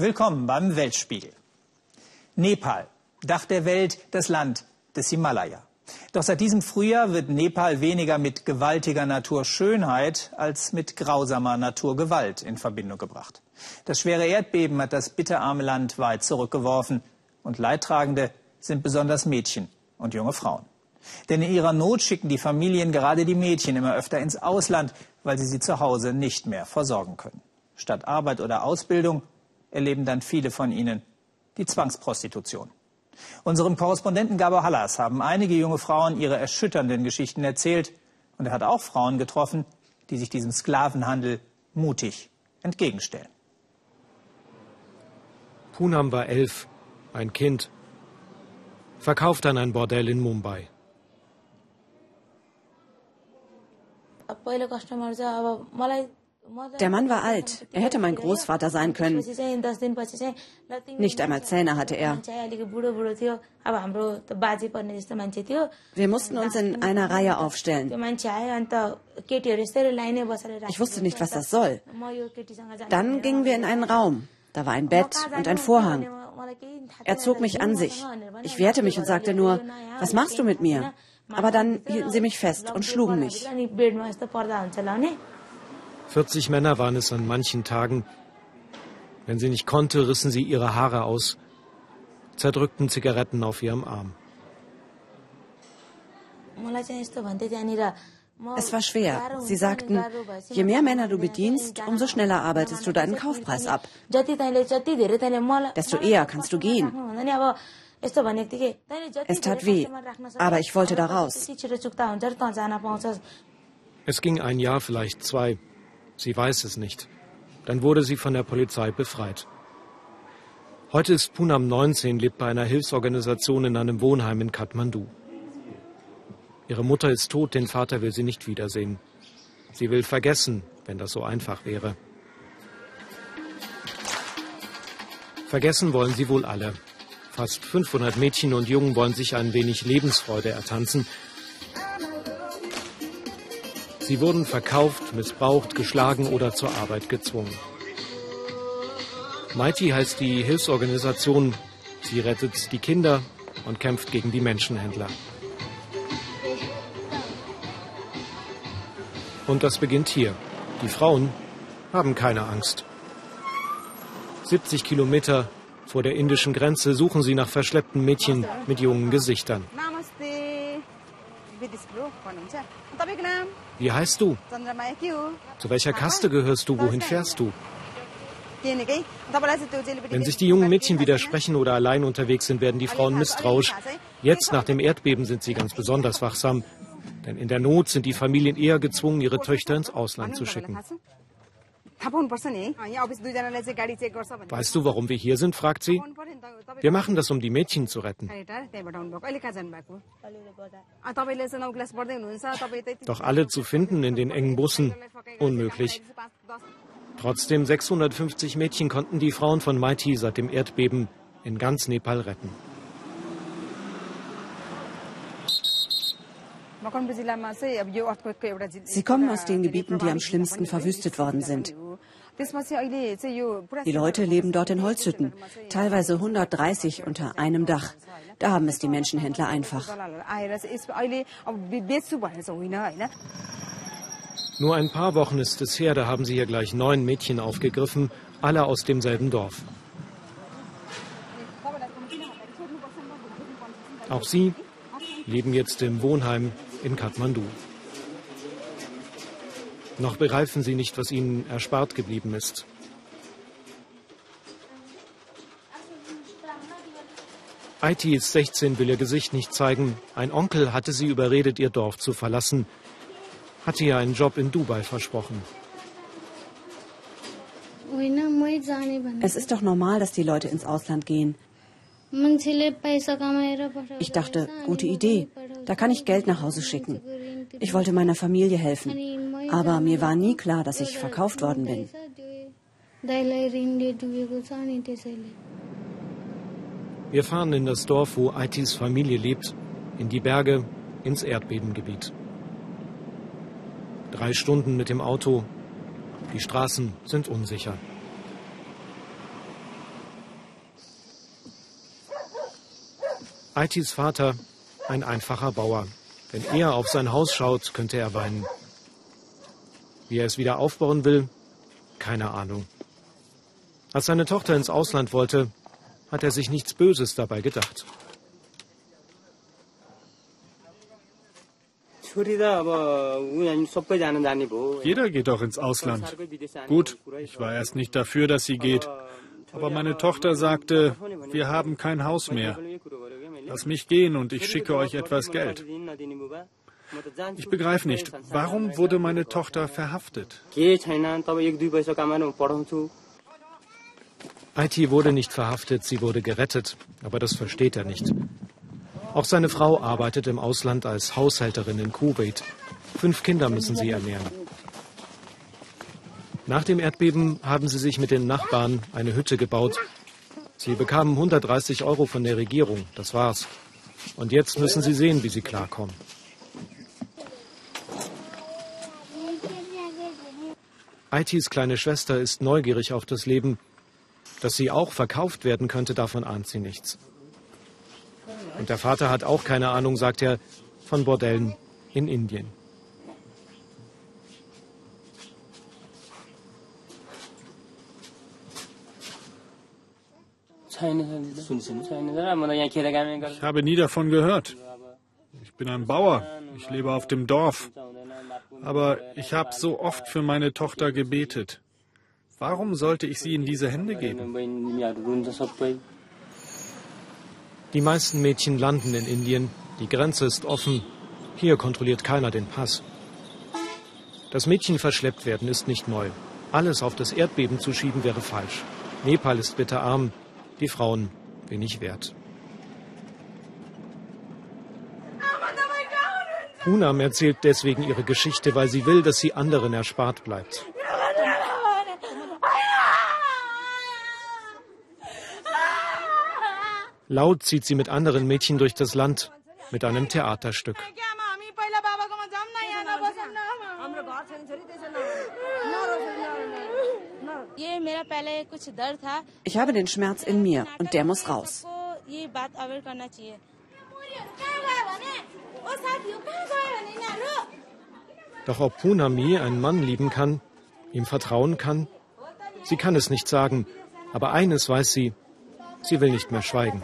Willkommen beim Weltspiegel. Nepal, Dach der Welt, das Land des Himalaya. Doch seit diesem Frühjahr wird Nepal weniger mit gewaltiger Naturschönheit als mit grausamer Naturgewalt in Verbindung gebracht. Das schwere Erdbeben hat das bitterarme Land weit zurückgeworfen und Leidtragende sind besonders Mädchen und junge Frauen. Denn in ihrer Not schicken die Familien gerade die Mädchen immer öfter ins Ausland, weil sie sie zu Hause nicht mehr versorgen können. Statt Arbeit oder Ausbildung erleben dann viele von ihnen die Zwangsprostitution. Unserem Korrespondenten Gabor Hallas haben einige junge Frauen ihre erschütternden Geschichten erzählt. Und er hat auch Frauen getroffen, die sich diesem Sklavenhandel mutig entgegenstellen. Punam war elf, ein Kind, verkauft an ein Bordell in Mumbai. Der Mann war alt. Er hätte mein Großvater sein können. Nicht einmal Zähne hatte er. Wir mussten uns in einer Reihe aufstellen. Ich wusste nicht, was das soll. Dann gingen wir in einen Raum. Da war ein Bett und ein Vorhang. Er zog mich an sich. Ich wehrte mich und sagte nur, was machst du mit mir? Aber dann hielten sie mich fest und schlugen mich. 40 Männer waren es an manchen Tagen. Wenn sie nicht konnte, rissen sie ihre Haare aus, zerdrückten Zigaretten auf ihrem Arm. Es war schwer. Sie sagten, je mehr Männer du bedienst, umso schneller arbeitest du deinen Kaufpreis ab. Desto eher kannst du gehen. Es tat weh, aber ich wollte da raus. Es ging ein Jahr, vielleicht zwei. Sie weiß es nicht. Dann wurde sie von der Polizei befreit. Heute ist Punam 19, lebt bei einer Hilfsorganisation in einem Wohnheim in Kathmandu. Ihre Mutter ist tot, den Vater will sie nicht wiedersehen. Sie will vergessen, wenn das so einfach wäre. Vergessen wollen sie wohl alle. Fast 500 Mädchen und Jungen wollen sich ein wenig Lebensfreude ertanzen, Sie wurden verkauft, missbraucht, geschlagen oder zur Arbeit gezwungen. Mighty heißt die Hilfsorganisation. Sie rettet die Kinder und kämpft gegen die Menschenhändler. Und das beginnt hier. Die Frauen haben keine Angst. 70 Kilometer vor der indischen Grenze suchen sie nach verschleppten Mädchen mit jungen Gesichtern. Wie heißt du? Zu welcher Kaste gehörst du? Wohin fährst du? Wenn sich die jungen Mädchen widersprechen oder allein unterwegs sind, werden die Frauen misstrauisch. Jetzt nach dem Erdbeben sind sie ganz besonders wachsam. Denn in der Not sind die Familien eher gezwungen, ihre Töchter ins Ausland zu schicken. Weißt du, warum wir hier sind? fragt sie. Wir machen das, um die Mädchen zu retten. Doch alle zu finden in den engen Bussen, unmöglich. Trotzdem 650 Mädchen konnten die Frauen von Mighty seit dem Erdbeben in ganz Nepal retten. Sie kommen aus den Gebieten, die am schlimmsten verwüstet worden sind. Die Leute leben dort in Holzhütten, teilweise 130 unter einem Dach. Da haben es die Menschenhändler einfach. Nur ein paar Wochen ist es her, da haben sie hier gleich neun Mädchen aufgegriffen, alle aus demselben Dorf. Auch sie leben jetzt im Wohnheim in Kathmandu. Noch begreifen sie nicht, was ihnen erspart geblieben ist. IT ist 16, will ihr Gesicht nicht zeigen. Ein Onkel hatte sie überredet, ihr Dorf zu verlassen. Hatte ihr einen Job in Dubai versprochen. Es ist doch normal, dass die Leute ins Ausland gehen. Ich dachte, gute Idee. Da kann ich Geld nach Hause schicken. Ich wollte meiner Familie helfen. Aber mir war nie klar, dass ich verkauft worden bin. Wir fahren in das Dorf, wo Aitis Familie lebt, in die Berge, ins Erdbebengebiet. Drei Stunden mit dem Auto. Die Straßen sind unsicher. Aitis Vater ein einfacher Bauer. Wenn er auf sein Haus schaut, könnte er weinen. Wie er es wieder aufbauen will, keine Ahnung. Als seine Tochter ins Ausland wollte, hat er sich nichts Böses dabei gedacht. Jeder geht doch ins Ausland. Gut, ich war erst nicht dafür, dass sie geht. Aber meine Tochter sagte, wir haben kein Haus mehr. Lass mich gehen und ich schicke euch etwas Geld. Ich begreife nicht, warum wurde meine Tochter verhaftet? IT wurde nicht verhaftet, sie wurde gerettet. Aber das versteht er nicht. Auch seine Frau arbeitet im Ausland als Haushälterin in Kuwait. Fünf Kinder müssen sie ernähren. Nach dem Erdbeben haben sie sich mit den Nachbarn eine Hütte gebaut. Sie bekamen 130 Euro von der Regierung, das war's. Und jetzt müssen sie sehen, wie sie klarkommen. ITs kleine Schwester ist neugierig auf das Leben. Dass sie auch verkauft werden könnte, davon ahnt sie nichts. Und der Vater hat auch keine Ahnung, sagt er, von Bordellen in Indien. Ich habe nie davon gehört. Ich bin ein Bauer. Ich lebe auf dem Dorf. Aber ich habe so oft für meine Tochter gebetet. Warum sollte ich sie in diese Hände geben? Die meisten Mädchen landen in Indien. Die Grenze ist offen. Hier kontrolliert keiner den Pass. Das Mädchen verschleppt werden ist nicht neu. Alles auf das Erdbeben zu schieben wäre falsch. Nepal ist bitterarm, die Frauen wenig wert. Unam erzählt deswegen ihre Geschichte, weil sie will, dass sie anderen erspart bleibt. Laut zieht sie mit anderen Mädchen durch das Land mit einem Theaterstück. Ich habe den Schmerz in mir und der muss raus. Doch ob Punami einen Mann lieben kann, ihm vertrauen kann, sie kann es nicht sagen. Aber eines weiß sie, sie will nicht mehr schweigen.